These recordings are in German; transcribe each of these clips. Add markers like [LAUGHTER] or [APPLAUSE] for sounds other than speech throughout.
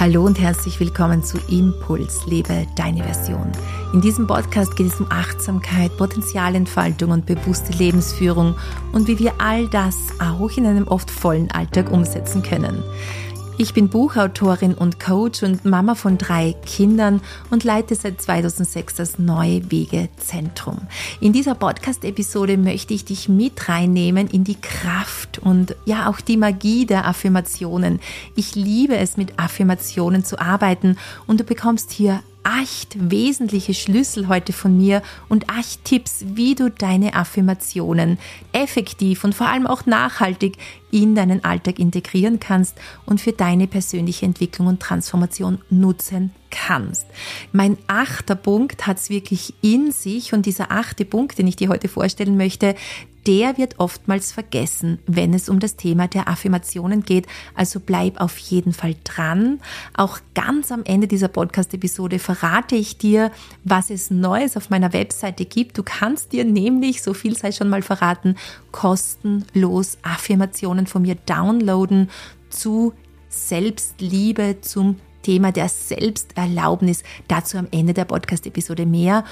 Hallo und herzlich willkommen zu Impuls, lebe deine Version. In diesem Podcast geht es um Achtsamkeit, Potenzialentfaltung und bewusste Lebensführung und wie wir all das auch in einem oft vollen Alltag umsetzen können. Ich bin Buchautorin und Coach und Mama von drei Kindern und leite seit 2006 das Neue Wege Zentrum. In dieser Podcast-Episode möchte ich dich mit reinnehmen in die Kraft und ja auch die Magie der Affirmationen. Ich liebe es, mit Affirmationen zu arbeiten und du bekommst hier acht wesentliche Schlüssel heute von mir und acht Tipps, wie du deine Affirmationen effektiv und vor allem auch nachhaltig in deinen Alltag integrieren kannst und für deine persönliche Entwicklung und Transformation nutzen kannst. Mein achter Punkt hat es wirklich in sich und dieser achte Punkt, den ich dir heute vorstellen möchte, der wird oftmals vergessen, wenn es um das Thema der Affirmationen geht. Also bleib auf jeden Fall dran. Auch ganz am Ende dieser Podcast-Episode verrate ich dir, was es Neues auf meiner Webseite gibt. Du kannst dir nämlich, so viel sei schon mal verraten, kostenlos Affirmationen von mir downloaden zu Selbstliebe, zum Thema der Selbsterlaubnis. Dazu am Ende der Podcast-Episode mehr.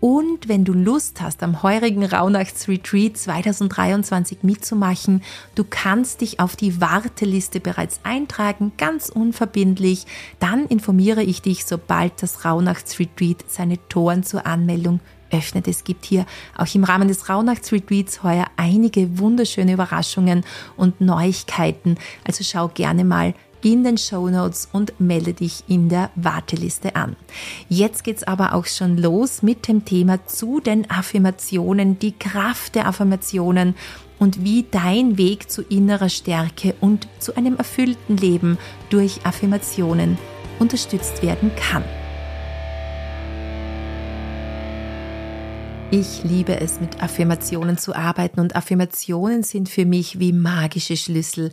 Und wenn du Lust hast, am heurigen Rauhnachtsretreat 2023 mitzumachen, du kannst dich auf die Warteliste bereits eintragen, ganz unverbindlich. Dann informiere ich dich, sobald das Rauhnachtsretreat seine Toren zur Anmeldung öffnet. Es gibt hier auch im Rahmen des Rauhnachtsretreats heuer einige wunderschöne Überraschungen und Neuigkeiten. Also schau gerne mal in den Show Notes und melde dich in der Warteliste an. Jetzt geht's aber auch schon los mit dem Thema zu den Affirmationen, die Kraft der Affirmationen und wie dein Weg zu innerer Stärke und zu einem erfüllten Leben durch Affirmationen unterstützt werden kann. Ich liebe es, mit Affirmationen zu arbeiten und Affirmationen sind für mich wie magische Schlüssel,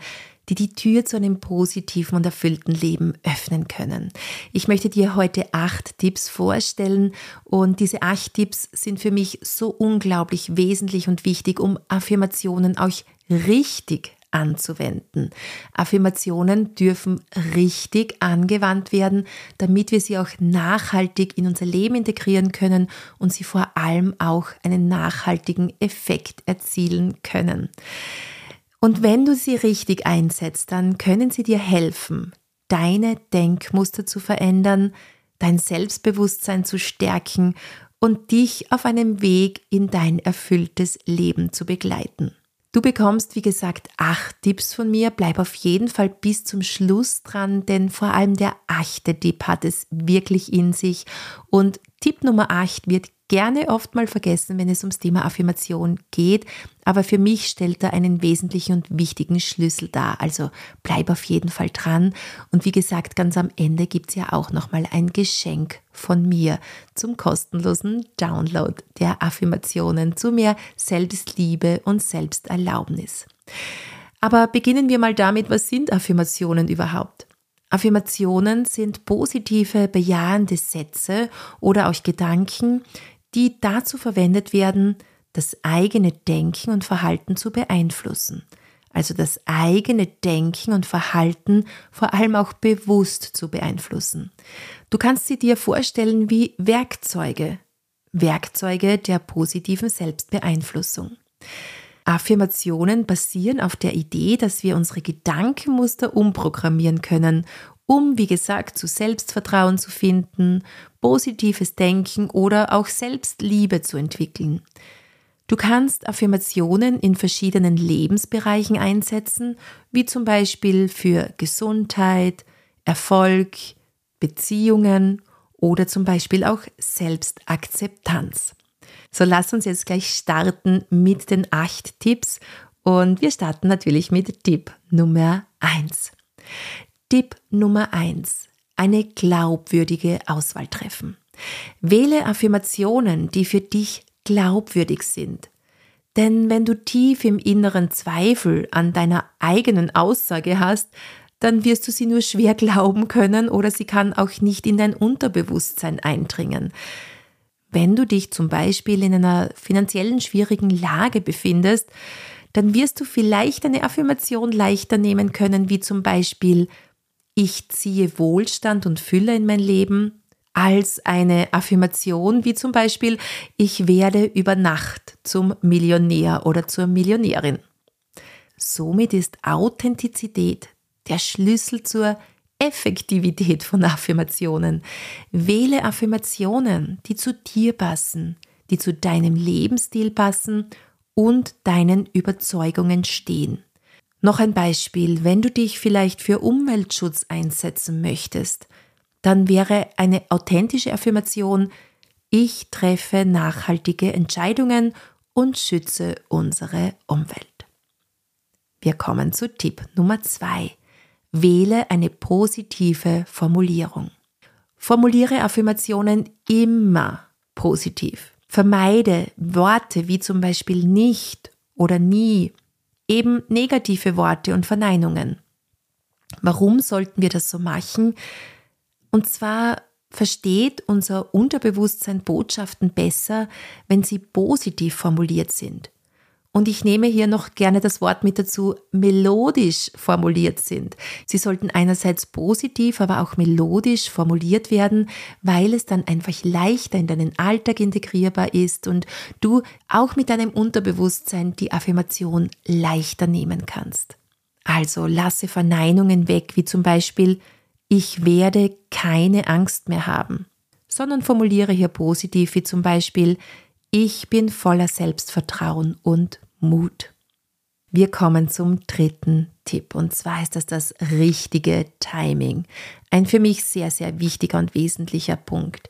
die die Tür zu einem positiven und erfüllten Leben öffnen können. Ich möchte dir heute acht Tipps vorstellen und diese acht Tipps sind für mich so unglaublich wesentlich und wichtig, um Affirmationen auch richtig anzuwenden. Affirmationen dürfen richtig angewandt werden, damit wir sie auch nachhaltig in unser Leben integrieren können und sie vor allem auch einen nachhaltigen Effekt erzielen können. Und wenn du sie richtig einsetzt, dann können sie dir helfen, deine Denkmuster zu verändern, dein Selbstbewusstsein zu stärken und dich auf einem Weg in dein erfülltes Leben zu begleiten. Du bekommst, wie gesagt, acht Tipps von mir. Bleib auf jeden Fall bis zum Schluss dran, denn vor allem der achte Tipp hat es wirklich in sich. Und Tipp Nummer acht wird gerne oft mal vergessen, wenn es ums Thema Affirmation geht, aber für mich stellt er einen wesentlichen und wichtigen Schlüssel dar. Also bleib auf jeden Fall dran. Und wie gesagt, ganz am Ende gibt es ja auch nochmal ein Geschenk von mir zum kostenlosen Download der Affirmationen zu mehr Selbstliebe und Selbsterlaubnis. Aber beginnen wir mal damit, was sind Affirmationen überhaupt? Affirmationen sind positive, bejahende Sätze oder auch Gedanken, die dazu verwendet werden, das eigene Denken und Verhalten zu beeinflussen. Also das eigene Denken und Verhalten vor allem auch bewusst zu beeinflussen. Du kannst sie dir vorstellen wie Werkzeuge, Werkzeuge der positiven Selbstbeeinflussung. Affirmationen basieren auf der Idee, dass wir unsere Gedankenmuster umprogrammieren können um, wie gesagt, zu Selbstvertrauen zu finden, positives Denken oder auch Selbstliebe zu entwickeln. Du kannst Affirmationen in verschiedenen Lebensbereichen einsetzen, wie zum Beispiel für Gesundheit, Erfolg, Beziehungen oder zum Beispiel auch Selbstakzeptanz. So lass uns jetzt gleich starten mit den acht Tipps und wir starten natürlich mit Tipp Nummer eins. Tipp Nummer eins: Eine glaubwürdige Auswahl treffen. Wähle Affirmationen, die für dich glaubwürdig sind. Denn wenn du tief im inneren Zweifel an deiner eigenen Aussage hast, dann wirst du sie nur schwer glauben können oder sie kann auch nicht in dein Unterbewusstsein eindringen. Wenn du dich zum Beispiel in einer finanziellen schwierigen Lage befindest, dann wirst du vielleicht eine Affirmation leichter nehmen können, wie zum Beispiel ich ziehe Wohlstand und Fülle in mein Leben als eine Affirmation, wie zum Beispiel, ich werde über Nacht zum Millionär oder zur Millionärin. Somit ist Authentizität der Schlüssel zur Effektivität von Affirmationen. Wähle Affirmationen, die zu dir passen, die zu deinem Lebensstil passen und deinen Überzeugungen stehen. Noch ein Beispiel, wenn du dich vielleicht für Umweltschutz einsetzen möchtest, dann wäre eine authentische Affirmation, ich treffe nachhaltige Entscheidungen und schütze unsere Umwelt. Wir kommen zu Tipp Nummer zwei. Wähle eine positive Formulierung. Formuliere Affirmationen immer positiv. Vermeide Worte wie zum Beispiel nicht oder nie, eben negative Worte und Verneinungen. Warum sollten wir das so machen? Und zwar versteht unser Unterbewusstsein Botschaften besser, wenn sie positiv formuliert sind. Und ich nehme hier noch gerne das Wort mit dazu, melodisch formuliert sind. Sie sollten einerseits positiv, aber auch melodisch formuliert werden, weil es dann einfach leichter in deinen Alltag integrierbar ist und du auch mit deinem Unterbewusstsein die Affirmation leichter nehmen kannst. Also lasse Verneinungen weg, wie zum Beispiel, ich werde keine Angst mehr haben, sondern formuliere hier positiv, wie zum Beispiel, ich bin voller Selbstvertrauen und Mut. Wir kommen zum dritten Tipp und zwar ist das das richtige Timing. Ein für mich sehr, sehr wichtiger und wesentlicher Punkt.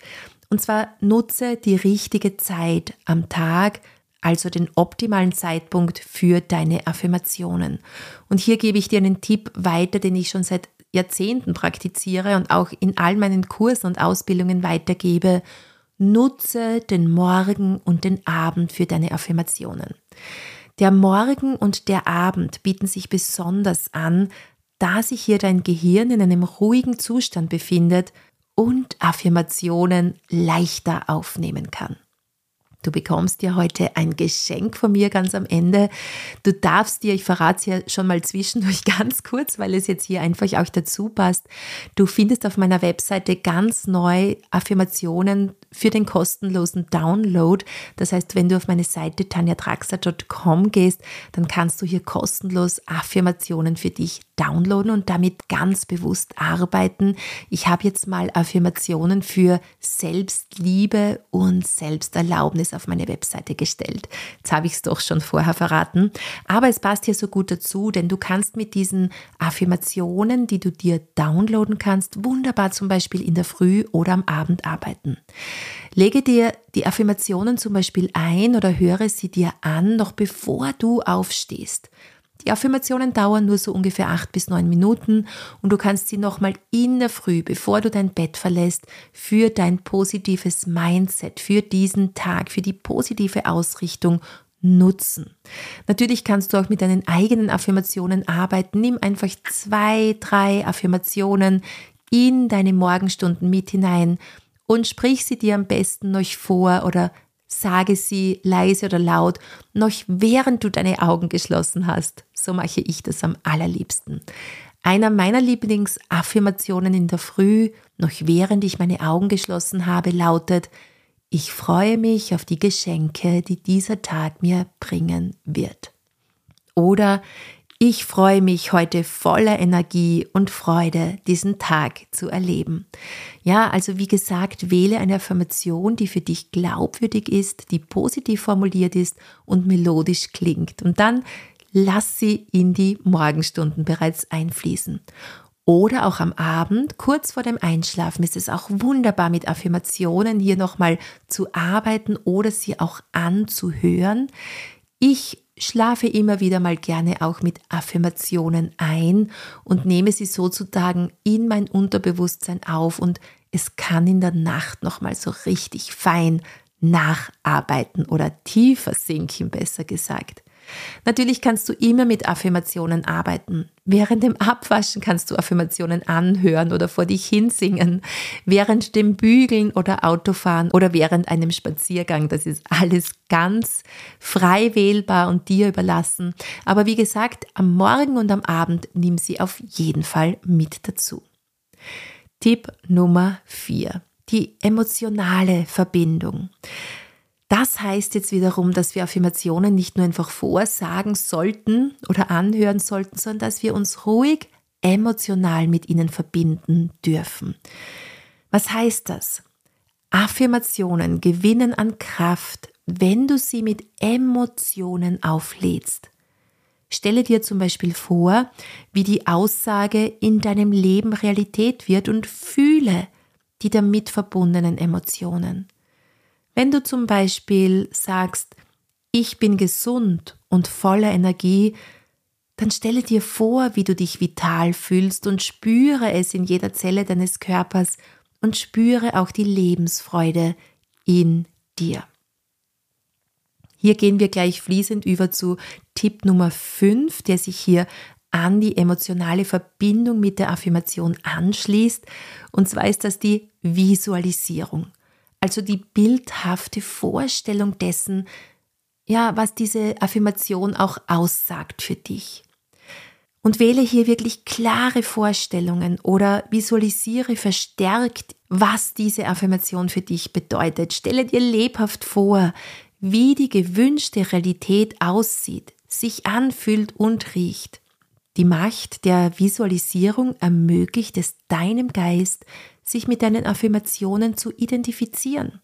Und zwar nutze die richtige Zeit am Tag, also den optimalen Zeitpunkt für deine Affirmationen. Und hier gebe ich dir einen Tipp weiter, den ich schon seit Jahrzehnten praktiziere und auch in all meinen Kursen und Ausbildungen weitergebe. Nutze den Morgen und den Abend für deine Affirmationen. Der Morgen und der Abend bieten sich besonders an, da sich hier dein Gehirn in einem ruhigen Zustand befindet und Affirmationen leichter aufnehmen kann. Du bekommst dir heute ein Geschenk von mir ganz am Ende. Du darfst dir, ich verrate es hier schon mal zwischendurch [LAUGHS] ganz kurz, weil es jetzt hier einfach auch dazu passt. Du findest auf meiner Webseite ganz neu Affirmationen für den kostenlosen Download. Das heißt, wenn du auf meine Seite tanjatraxer.com gehst, dann kannst du hier kostenlos Affirmationen für dich downloaden und damit ganz bewusst arbeiten. Ich habe jetzt mal Affirmationen für Selbstliebe und Selbsterlaubnis auf meine Webseite gestellt. Jetzt habe ich es doch schon vorher verraten, aber es passt hier so gut dazu, denn du kannst mit diesen Affirmationen, die du dir downloaden kannst, wunderbar zum Beispiel in der Früh oder am Abend arbeiten. Lege dir die Affirmationen zum Beispiel ein oder höre sie dir an, noch bevor du aufstehst. Die Affirmationen dauern nur so ungefähr acht bis neun Minuten und du kannst sie nochmal in der Früh, bevor du dein Bett verlässt, für dein positives Mindset, für diesen Tag, für die positive Ausrichtung nutzen. Natürlich kannst du auch mit deinen eigenen Affirmationen arbeiten. Nimm einfach zwei, drei Affirmationen in deine Morgenstunden mit hinein und sprich sie dir am besten noch vor oder sage sie leise oder laut, noch während du deine Augen geschlossen hast. So mache ich das am allerliebsten. Einer meiner Lieblingsaffirmationen in der Früh, noch während ich meine Augen geschlossen habe, lautet, ich freue mich auf die Geschenke, die dieser Tag mir bringen wird. Oder ich freue mich heute voller Energie und Freude, diesen Tag zu erleben. Ja, also wie gesagt, wähle eine Affirmation, die für dich glaubwürdig ist, die positiv formuliert ist und melodisch klingt. Und dann lass sie in die Morgenstunden bereits einfließen. Oder auch am Abend, kurz vor dem Einschlafen, ist es auch wunderbar, mit Affirmationen hier nochmal zu arbeiten oder sie auch anzuhören. Ich schlafe immer wieder mal gerne auch mit Affirmationen ein und nehme sie sozusagen in mein Unterbewusstsein auf und es kann in der Nacht nochmal so richtig fein nacharbeiten oder tiefer sinken, besser gesagt. Natürlich kannst du immer mit Affirmationen arbeiten. Während dem Abwaschen kannst du Affirmationen anhören oder vor dich hinsingen. Während dem Bügeln oder Autofahren oder während einem Spaziergang. Das ist alles ganz frei wählbar und dir überlassen. Aber wie gesagt, am Morgen und am Abend nimm sie auf jeden Fall mit dazu. Tipp Nummer 4. Die emotionale Verbindung. Das heißt jetzt wiederum, dass wir Affirmationen nicht nur einfach vorsagen sollten oder anhören sollten, sondern dass wir uns ruhig emotional mit ihnen verbinden dürfen. Was heißt das? Affirmationen gewinnen an Kraft, wenn du sie mit Emotionen auflädst. Stelle dir zum Beispiel vor, wie die Aussage in deinem Leben Realität wird und fühle die damit verbundenen Emotionen. Wenn du zum Beispiel sagst, ich bin gesund und voller Energie, dann stelle dir vor, wie du dich vital fühlst und spüre es in jeder Zelle deines Körpers und spüre auch die Lebensfreude in dir. Hier gehen wir gleich fließend über zu Tipp Nummer 5, der sich hier an die emotionale Verbindung mit der Affirmation anschließt. Und zwar ist das die Visualisierung. Also die bildhafte Vorstellung dessen, ja, was diese Affirmation auch aussagt für dich. Und wähle hier wirklich klare Vorstellungen oder visualisiere verstärkt, was diese Affirmation für dich bedeutet. Stelle dir lebhaft vor, wie die gewünschte Realität aussieht, sich anfühlt und riecht. Die Macht der Visualisierung ermöglicht es deinem Geist, sich mit deinen Affirmationen zu identifizieren.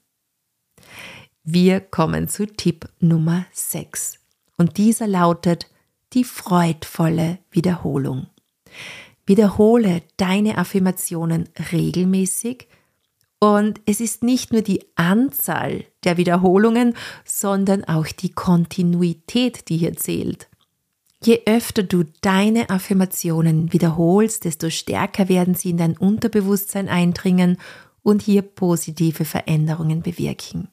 Wir kommen zu Tipp Nummer 6 und dieser lautet die freudvolle Wiederholung. Wiederhole deine Affirmationen regelmäßig und es ist nicht nur die Anzahl der Wiederholungen, sondern auch die Kontinuität, die hier zählt. Je öfter du deine Affirmationen wiederholst, desto stärker werden sie in dein Unterbewusstsein eindringen und hier positive Veränderungen bewirken.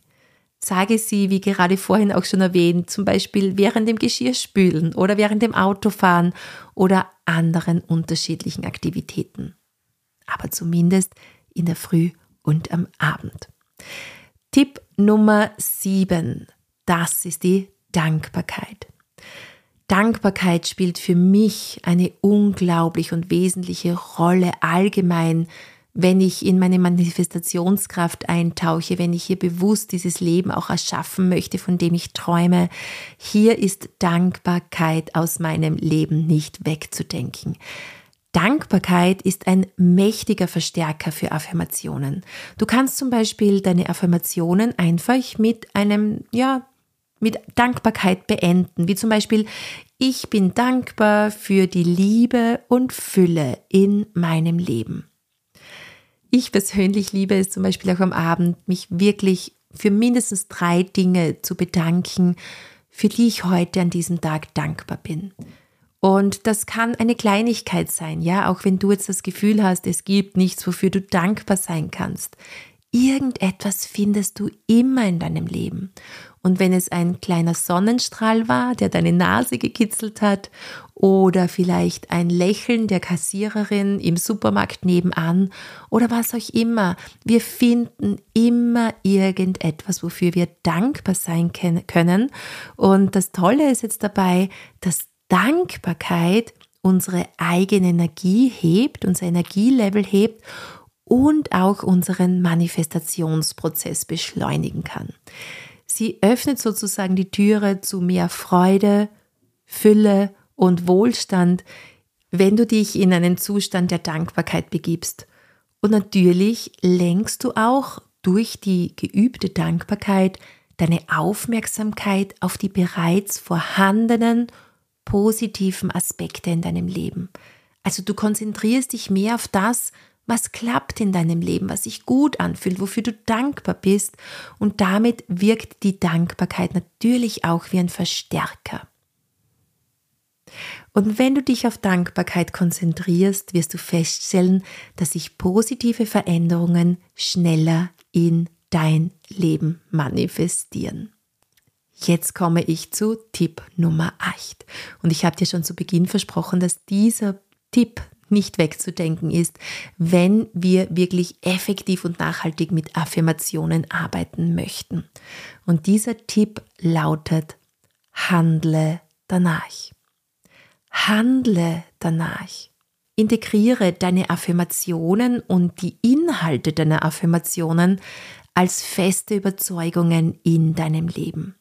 Sage sie, wie gerade vorhin auch schon erwähnt, zum Beispiel während dem Geschirrspülen oder während dem Autofahren oder anderen unterschiedlichen Aktivitäten. Aber zumindest in der Früh und am Abend. Tipp Nummer 7. Das ist die Dankbarkeit. Dankbarkeit spielt für mich eine unglaublich und wesentliche Rolle allgemein, wenn ich in meine Manifestationskraft eintauche, wenn ich hier bewusst dieses Leben auch erschaffen möchte, von dem ich träume. Hier ist Dankbarkeit aus meinem Leben nicht wegzudenken. Dankbarkeit ist ein mächtiger Verstärker für Affirmationen. Du kannst zum Beispiel deine Affirmationen einfach mit einem, ja, mit Dankbarkeit beenden, wie zum Beispiel, ich bin dankbar für die Liebe und Fülle in meinem Leben. Ich persönlich liebe es zum Beispiel auch am Abend, mich wirklich für mindestens drei Dinge zu bedanken, für die ich heute an diesem Tag dankbar bin. Und das kann eine Kleinigkeit sein, ja, auch wenn du jetzt das Gefühl hast, es gibt nichts, wofür du dankbar sein kannst. Irgendetwas findest du immer in deinem Leben. Und wenn es ein kleiner Sonnenstrahl war, der deine Nase gekitzelt hat, oder vielleicht ein Lächeln der Kassiererin im Supermarkt nebenan, oder was auch immer, wir finden immer irgendetwas, wofür wir dankbar sein können. Und das Tolle ist jetzt dabei, dass Dankbarkeit unsere eigene Energie hebt, unser Energielevel hebt und auch unseren Manifestationsprozess beschleunigen kann. Sie öffnet sozusagen die Türe zu mehr Freude, Fülle und Wohlstand, wenn du dich in einen Zustand der Dankbarkeit begibst. Und natürlich lenkst du auch durch die geübte Dankbarkeit deine Aufmerksamkeit auf die bereits vorhandenen positiven Aspekte in deinem Leben. Also du konzentrierst dich mehr auf das, was klappt in deinem Leben, was sich gut anfühlt, wofür du dankbar bist. Und damit wirkt die Dankbarkeit natürlich auch wie ein Verstärker. Und wenn du dich auf Dankbarkeit konzentrierst, wirst du feststellen, dass sich positive Veränderungen schneller in dein Leben manifestieren. Jetzt komme ich zu Tipp Nummer 8. Und ich habe dir schon zu Beginn versprochen, dass dieser Tipp nicht wegzudenken ist, wenn wir wirklich effektiv und nachhaltig mit Affirmationen arbeiten möchten. Und dieser Tipp lautet, handle danach. Handle danach. Integriere deine Affirmationen und die Inhalte deiner Affirmationen als feste Überzeugungen in deinem Leben.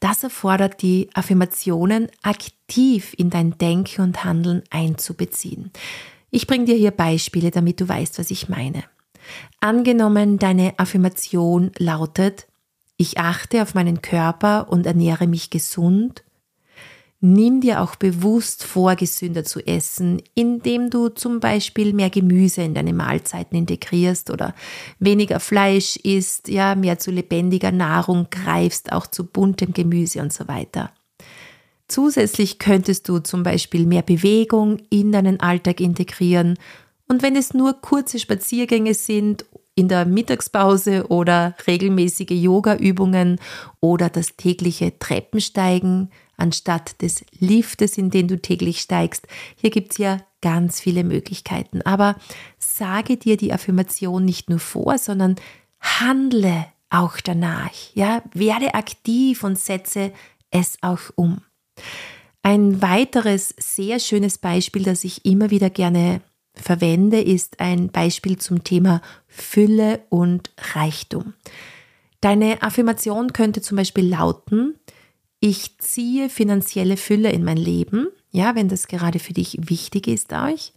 Das erfordert die Affirmationen aktiv in dein Denken und Handeln einzubeziehen. Ich bringe dir hier Beispiele, damit du weißt, was ich meine. Angenommen, deine Affirmation lautet, ich achte auf meinen Körper und ernähre mich gesund Nimm dir auch bewusst vor, gesünder zu essen, indem du zum Beispiel mehr Gemüse in deine Mahlzeiten integrierst oder weniger Fleisch isst, ja, mehr zu lebendiger Nahrung greifst, auch zu buntem Gemüse und so weiter. Zusätzlich könntest du zum Beispiel mehr Bewegung in deinen Alltag integrieren und wenn es nur kurze Spaziergänge sind in der Mittagspause oder regelmäßige Yoga-Übungen oder das tägliche Treppensteigen, anstatt des Liftes, in den du täglich steigst. Hier gibt es ja ganz viele Möglichkeiten. Aber sage dir die Affirmation nicht nur vor, sondern handle auch danach. Ja, werde aktiv und setze es auch um. Ein weiteres sehr schönes Beispiel, das ich immer wieder gerne verwende, ist ein Beispiel zum Thema Fülle und Reichtum. Deine Affirmation könnte zum Beispiel lauten, ich ziehe finanzielle Fülle in mein Leben, ja, wenn das gerade für dich wichtig ist euch.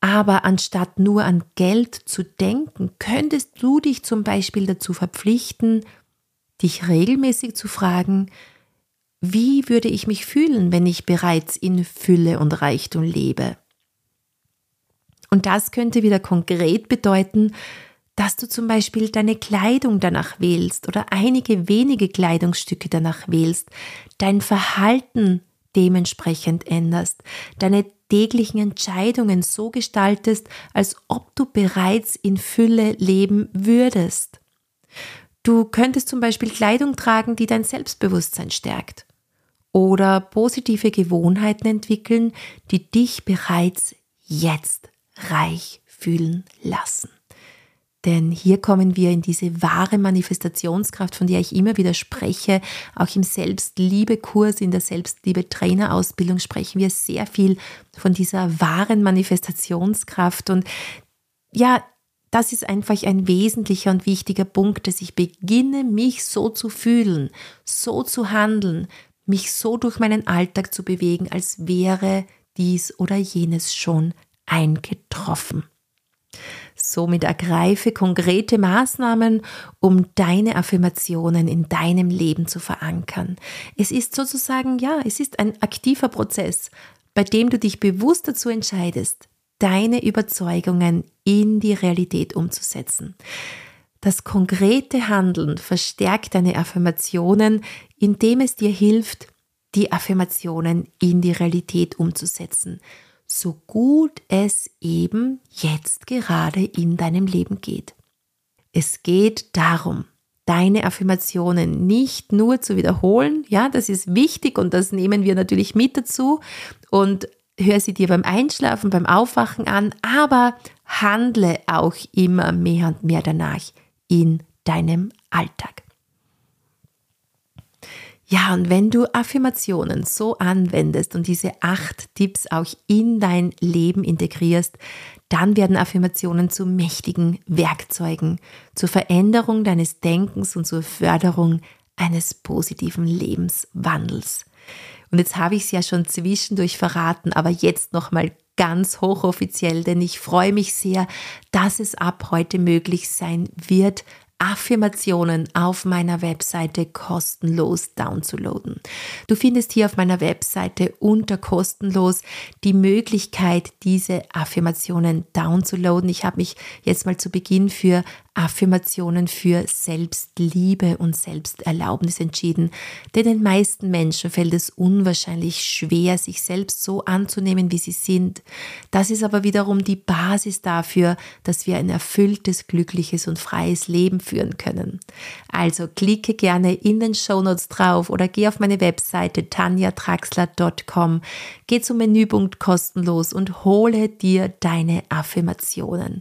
Aber anstatt nur an Geld zu denken, könntest du dich zum Beispiel dazu verpflichten, dich regelmäßig zu fragen, wie würde ich mich fühlen, wenn ich bereits in Fülle und Reichtum lebe? Und das könnte wieder konkret bedeuten, dass du zum Beispiel deine Kleidung danach wählst oder einige wenige Kleidungsstücke danach wählst, dein Verhalten dementsprechend änderst, deine täglichen Entscheidungen so gestaltest, als ob du bereits in Fülle leben würdest. Du könntest zum Beispiel Kleidung tragen, die dein Selbstbewusstsein stärkt oder positive Gewohnheiten entwickeln, die dich bereits jetzt reich fühlen lassen. Denn hier kommen wir in diese wahre Manifestationskraft, von der ich immer wieder spreche. Auch im Selbstliebe-Kurs, in der Selbstliebe-Trainerausbildung sprechen wir sehr viel von dieser wahren Manifestationskraft. Und ja, das ist einfach ein wesentlicher und wichtiger Punkt, dass ich beginne, mich so zu fühlen, so zu handeln, mich so durch meinen Alltag zu bewegen, als wäre dies oder jenes schon eingetroffen. Somit ergreife konkrete Maßnahmen, um deine Affirmationen in deinem Leben zu verankern. Es ist sozusagen, ja, es ist ein aktiver Prozess, bei dem du dich bewusst dazu entscheidest, deine Überzeugungen in die Realität umzusetzen. Das konkrete Handeln verstärkt deine Affirmationen, indem es dir hilft, die Affirmationen in die Realität umzusetzen so gut es eben jetzt gerade in deinem Leben geht. Es geht darum, deine Affirmationen nicht nur zu wiederholen, ja, das ist wichtig und das nehmen wir natürlich mit dazu und hör sie dir beim Einschlafen, beim Aufwachen an, aber handle auch immer mehr und mehr danach in deinem Alltag. Ja, und wenn du Affirmationen so anwendest und diese acht Tipps auch in dein Leben integrierst, dann werden Affirmationen zu mächtigen Werkzeugen zur Veränderung deines Denkens und zur Förderung eines positiven Lebenswandels. Und jetzt habe ich es ja schon zwischendurch verraten, aber jetzt nochmal ganz hochoffiziell, denn ich freue mich sehr, dass es ab heute möglich sein wird, Affirmationen auf meiner Webseite kostenlos downzuladen. Du findest hier auf meiner Webseite unter kostenlos die Möglichkeit, diese Affirmationen downzuladen. Ich habe mich jetzt mal zu Beginn für Affirmationen für Selbstliebe und Selbsterlaubnis entschieden. Denn den meisten Menschen fällt es unwahrscheinlich schwer, sich selbst so anzunehmen, wie sie sind. Das ist aber wiederum die Basis dafür, dass wir ein erfülltes, glückliches und freies Leben führen können. Also klicke gerne in den Shownotes drauf oder geh auf meine Webseite tanjatraxler.com, geh zum Menüpunkt kostenlos und hole dir deine Affirmationen.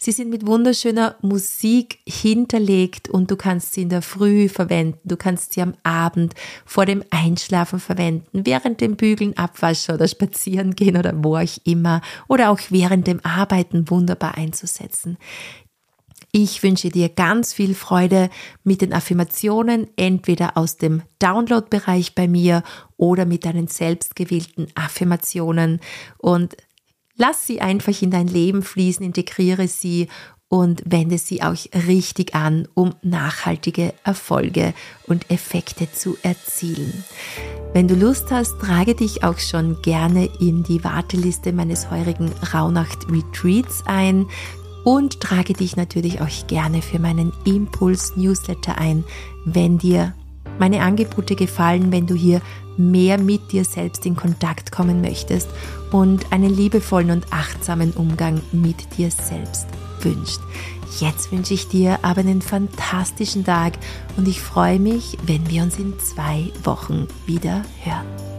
Sie sind mit wunderschöner Musik hinterlegt und du kannst sie in der Früh verwenden, du kannst sie am Abend vor dem Einschlafen verwenden, während dem Bügeln, Abwaschen oder Spazieren gehen oder wo auch immer oder auch während dem Arbeiten wunderbar einzusetzen. Ich wünsche dir ganz viel Freude mit den Affirmationen, entweder aus dem Download-Bereich bei mir oder mit deinen selbstgewählten Affirmationen und Lass sie einfach in dein Leben fließen, integriere sie und wende sie auch richtig an, um nachhaltige Erfolge und Effekte zu erzielen. Wenn du Lust hast, trage dich auch schon gerne in die Warteliste meines heurigen Rauhnacht Retreats ein und trage dich natürlich auch gerne für meinen Impuls Newsletter ein, wenn dir meine Angebote gefallen, wenn du hier mehr mit dir selbst in Kontakt kommen möchtest und einen liebevollen und achtsamen Umgang mit dir selbst wünscht. Jetzt wünsche ich dir aber einen fantastischen Tag und ich freue mich, wenn wir uns in zwei Wochen wieder hören.